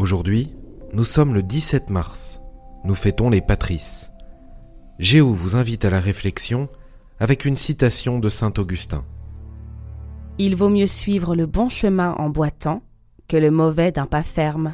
Aujourd'hui, nous sommes le 17 mars. Nous fêtons les Patrices. Géo vous invite à la réflexion avec une citation de Saint Augustin. Il vaut mieux suivre le bon chemin en boitant que le mauvais d'un pas ferme.